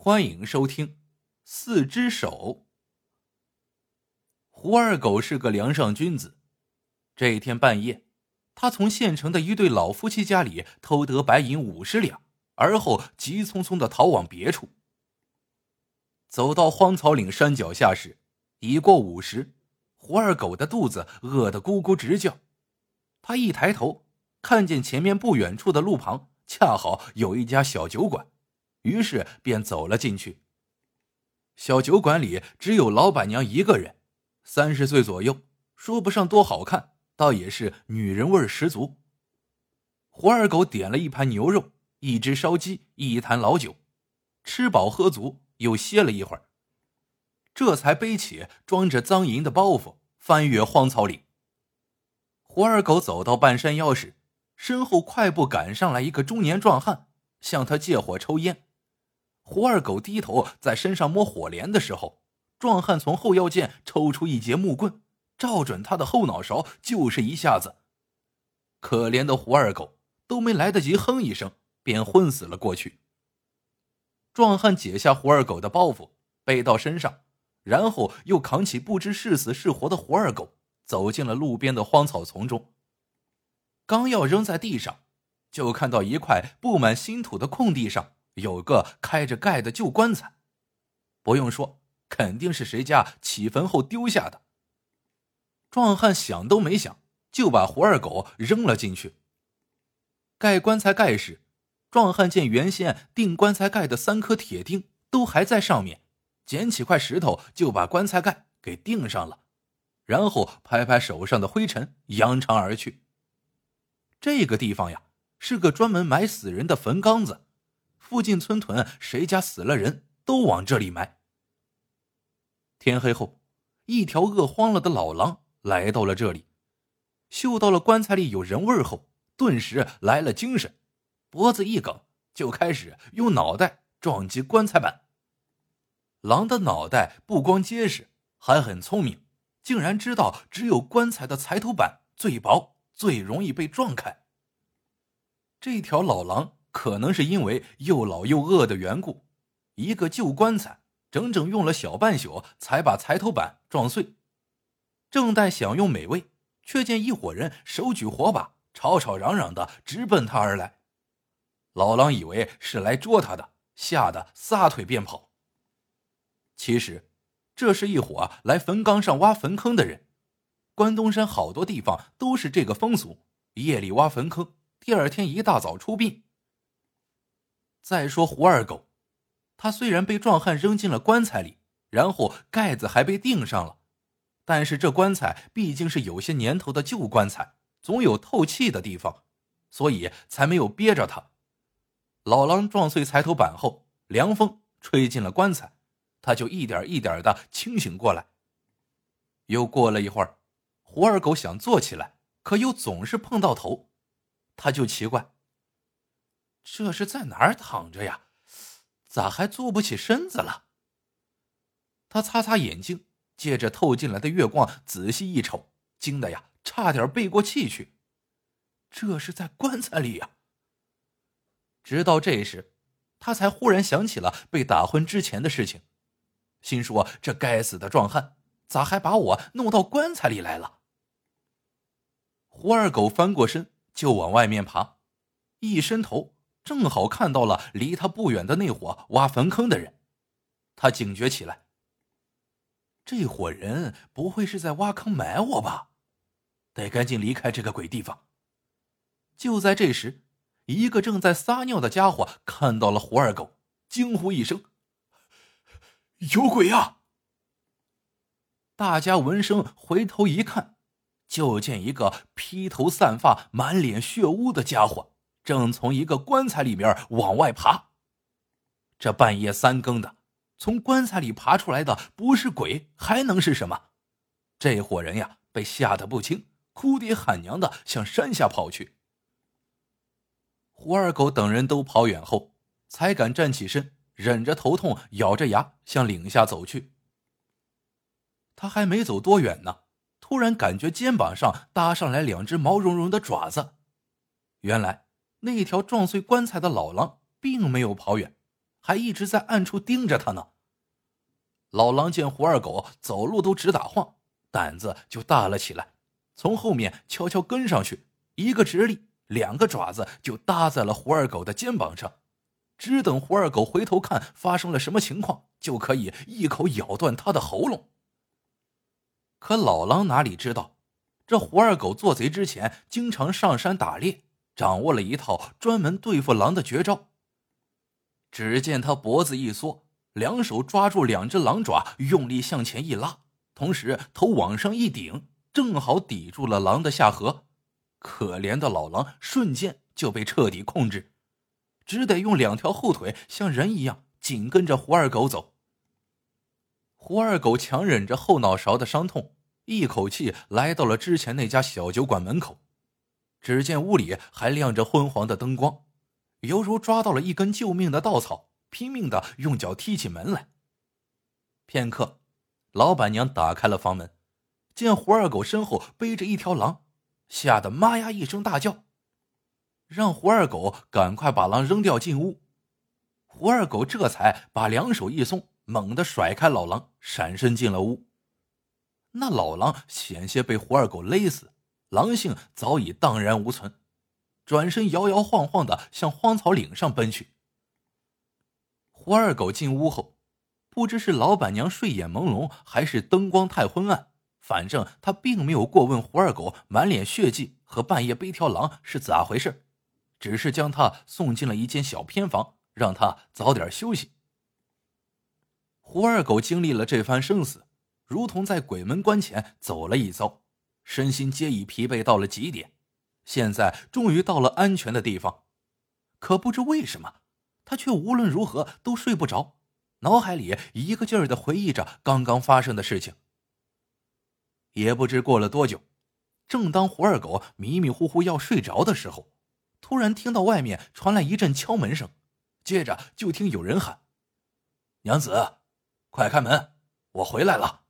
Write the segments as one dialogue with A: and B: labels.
A: 欢迎收听《四只手》。胡二狗是个梁上君子。这一天半夜，他从县城的一对老夫妻家里偷得白银五十两，而后急匆匆的逃往别处。走到荒草岭山脚下时，已过午时。胡二狗的肚子饿得咕咕直叫。他一抬头，看见前面不远处的路旁恰好有一家小酒馆。于是便走了进去。小酒馆里只有老板娘一个人，三十岁左右，说不上多好看，倒也是女人味十足。胡二狗点了一盘牛肉，一只烧鸡，一坛老酒，吃饱喝足，又歇了一会儿，这才背起装着赃银的包袱，翻越荒草岭。胡二狗走到半山腰时，身后快步赶上来一个中年壮汉，向他借火抽烟。胡二狗低头在身上摸火镰的时候，壮汉从后腰间抽出一截木棍，照准他的后脑勺就是一下子。可怜的胡二狗都没来得及哼一声，便昏死了过去。壮汉解下胡二狗的包袱，背到身上，然后又扛起不知是死是活的胡二狗，走进了路边的荒草丛中。刚要扔在地上，就看到一块布满新土的空地上。有个开着盖的旧棺材，不用说，肯定是谁家起坟后丢下的。壮汉想都没想，就把胡二狗扔了进去。盖棺材盖时，壮汉见原先钉棺材盖的三颗铁钉都还在上面，捡起块石头就把棺材盖给钉上了，然后拍拍手上的灰尘，扬长而去。这个地方呀，是个专门埋死人的坟缸子。附近村屯谁家死了人都往这里埋。天黑后，一条饿慌了的老狼来到了这里，嗅到了棺材里有人味后，顿时来了精神，脖子一梗，就开始用脑袋撞击棺材板。狼的脑袋不光结实，还很聪明，竟然知道只有棺材的材头板最薄，最容易被撞开。这条老狼。可能是因为又老又饿的缘故，一个旧棺材整整用了小半宿才把裁头板撞碎。正待享用美味，却见一伙人手举火把，吵吵嚷嚷的直奔他而来。老狼以为是来捉他的，吓得撒腿便跑。其实，这是一伙来坟岗上挖坟坑的人。关东山好多地方都是这个风俗：夜里挖坟坑，第二天一大早出殡。再说胡二狗，他虽然被壮汉扔进了棺材里，然后盖子还被钉上了，但是这棺材毕竟是有些年头的旧棺材，总有透气的地方，所以才没有憋着他。老狼撞碎裁头板后，凉风吹进了棺材，他就一点一点的清醒过来。又过了一会儿，胡二狗想坐起来，可又总是碰到头，他就奇怪。这是在哪儿躺着呀？咋还坐不起身子了？他擦擦眼睛，借着透进来的月光仔细一瞅，惊得呀，差点背过气去。这是在棺材里呀！直到这时，他才忽然想起了被打昏之前的事情，心说：这该死的壮汉，咋还把我弄到棺材里来了？胡二狗翻过身就往外面爬，一伸头。正好看到了离他不远的那伙挖坟坑的人，他警觉起来。这伙人不会是在挖坑埋我吧？得赶紧离开这个鬼地方。就在这时，一个正在撒尿的家伙看到了胡二狗，惊呼一声：“有鬼呀！”大家闻声回头一看，就见一个披头散发、满脸血污的家伙。正从一个棺材里面往外爬。这半夜三更的，从棺材里爬出来的不是鬼还能是什么？这伙人呀，被吓得不轻，哭爹喊娘的向山下跑去。胡二狗等人都跑远后，才敢站起身，忍着头痛，咬着牙向岭下走去。他还没走多远呢，突然感觉肩膀上搭上来两只毛茸茸的爪子，原来。那条撞碎棺材的老狼并没有跑远，还一直在暗处盯着他呢。老狼见胡二狗走路都直打晃，胆子就大了起来，从后面悄悄跟上去，一个直立，两个爪子就搭在了胡二狗的肩膀上，只等胡二狗回头看发生了什么情况，就可以一口咬断他的喉咙。可老狼哪里知道，这胡二狗做贼之前经常上山打猎，掌握了一套专门对付狼的绝招。只见他脖子一缩。两手抓住两只狼爪，用力向前一拉，同时头往上一顶，正好抵住了狼的下颌。可怜的老狼瞬间就被彻底控制，只得用两条后腿像人一样紧跟着胡二狗走。胡二狗强忍着后脑勺的伤痛，一口气来到了之前那家小酒馆门口。只见屋里还亮着昏黄的灯光，犹如抓到了一根救命的稻草。拼命的用脚踢起门来。片刻，老板娘打开了房门，见胡二狗身后背着一条狼，吓得妈呀一声大叫，让胡二狗赶快把狼扔掉进屋。胡二狗这才把两手一松，猛地甩开老狼，闪身进了屋。那老狼险些被胡二狗勒死，狼性早已荡然无存，转身摇摇晃晃的向荒草岭上奔去。胡二狗进屋后，不知是老板娘睡眼朦胧，还是灯光太昏暗，反正他并没有过问胡二狗满脸血迹和半夜背条狼是咋回事，只是将他送进了一间小偏房，让他早点休息。胡二狗经历了这番生死，如同在鬼门关前走了一遭，身心皆已疲惫到了极点，现在终于到了安全的地方，可不知为什么。他却无论如何都睡不着，脑海里一个劲儿的回忆着刚刚发生的事情。也不知过了多久，正当胡二狗迷迷糊糊要睡着的时候，突然听到外面传来一阵敲门声，接着就听有人喊：“娘子，快开门，我回来了。”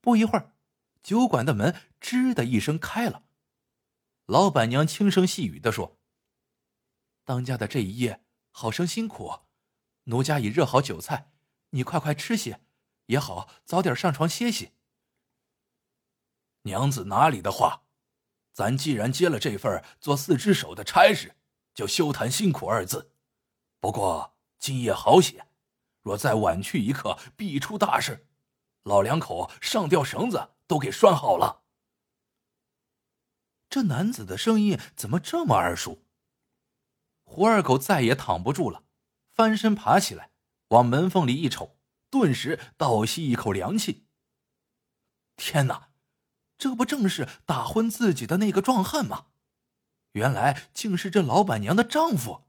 A: 不一会儿，酒馆的门吱的一声开了，老板娘轻声细语的说。当家的这一夜好生辛苦，奴家已热好酒菜，你快快吃些，也好早点上床歇息。娘子哪里的话，咱既然接了这份做四只手的差事，就休谈辛苦二字。不过今夜好险，若再晚去一刻，必出大事。老两口上吊绳子都给拴好了。这男子的声音怎么这么耳熟？胡二狗再也躺不住了，翻身爬起来，往门缝里一瞅，顿时倒吸一口凉气。天哪，这不正是打昏自己的那个壮汉吗？原来竟是这老板娘的丈夫。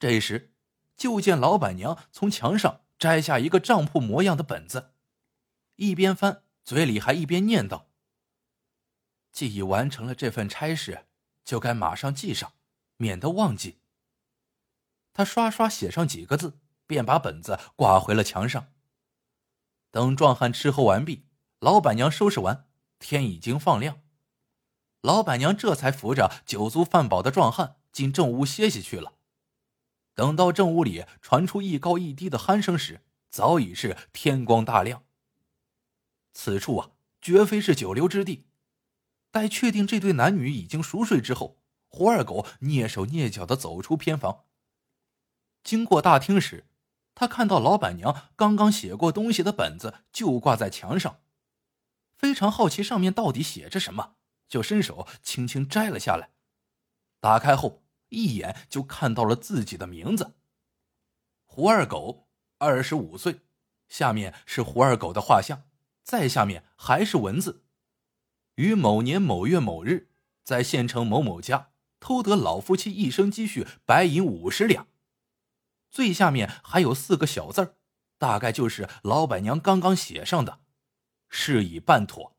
A: 这时，就见老板娘从墙上摘下一个账铺模样的本子，一边翻，嘴里还一边念叨：“既已完成了这份差事，就该马上记上。”免得忘记。他刷刷写上几个字，便把本子挂回了墙上。等壮汉吃喝完毕，老板娘收拾完，天已经放亮。老板娘这才扶着酒足饭饱的壮汉进正屋歇息去了。等到正屋里传出一高一低的鼾声时，早已是天光大亮。此处啊，绝非是久留之地。待确定这对男女已经熟睡之后。胡二狗蹑手蹑脚的走出偏房。经过大厅时，他看到老板娘刚刚写过东西的本子就挂在墙上，非常好奇上面到底写着什么，就伸手轻轻摘了下来。打开后，一眼就看到了自己的名字：胡二狗，二十五岁。下面是胡二狗的画像，再下面还是文字：于某年某月某日，在县城某某家。偷得老夫妻一生积蓄白银五十两，最下面还有四个小字大概就是老板娘刚刚写上的，事已办妥。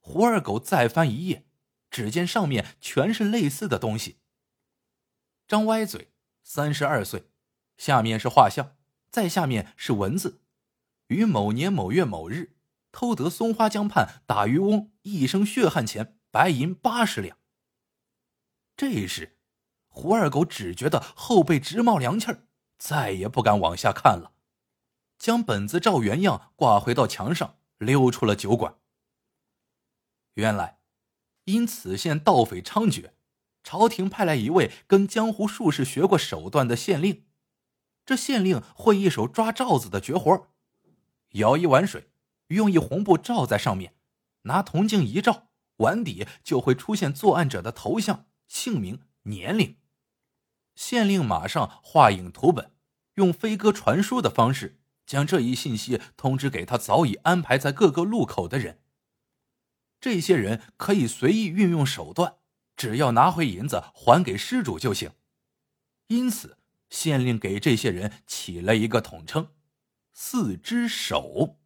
A: 胡二狗再翻一页，只见上面全是类似的东西。张歪嘴，三十二岁，下面是画像，再下面是文字：于某年某月某日，偷得松花江畔打渔翁一生血汗钱白银八十两。这时，胡二狗只觉得后背直冒凉气儿，再也不敢往下看了，将本子照原样挂回到墙上，溜出了酒馆。原来，因此县盗匪猖獗，朝廷派来一位跟江湖术士学过手段的县令。这县令会一手抓罩子的绝活，舀一碗水，用一红布罩在上面，拿铜镜一照，碗底就会出现作案者的头像、姓名。年龄，县令马上画影图本，用飞鸽传书的方式将这一信息通知给他早已安排在各个路口的人。这些人可以随意运用手段，只要拿回银子还给失主就行。因此，县令给这些人起了一个统称：“四只手”。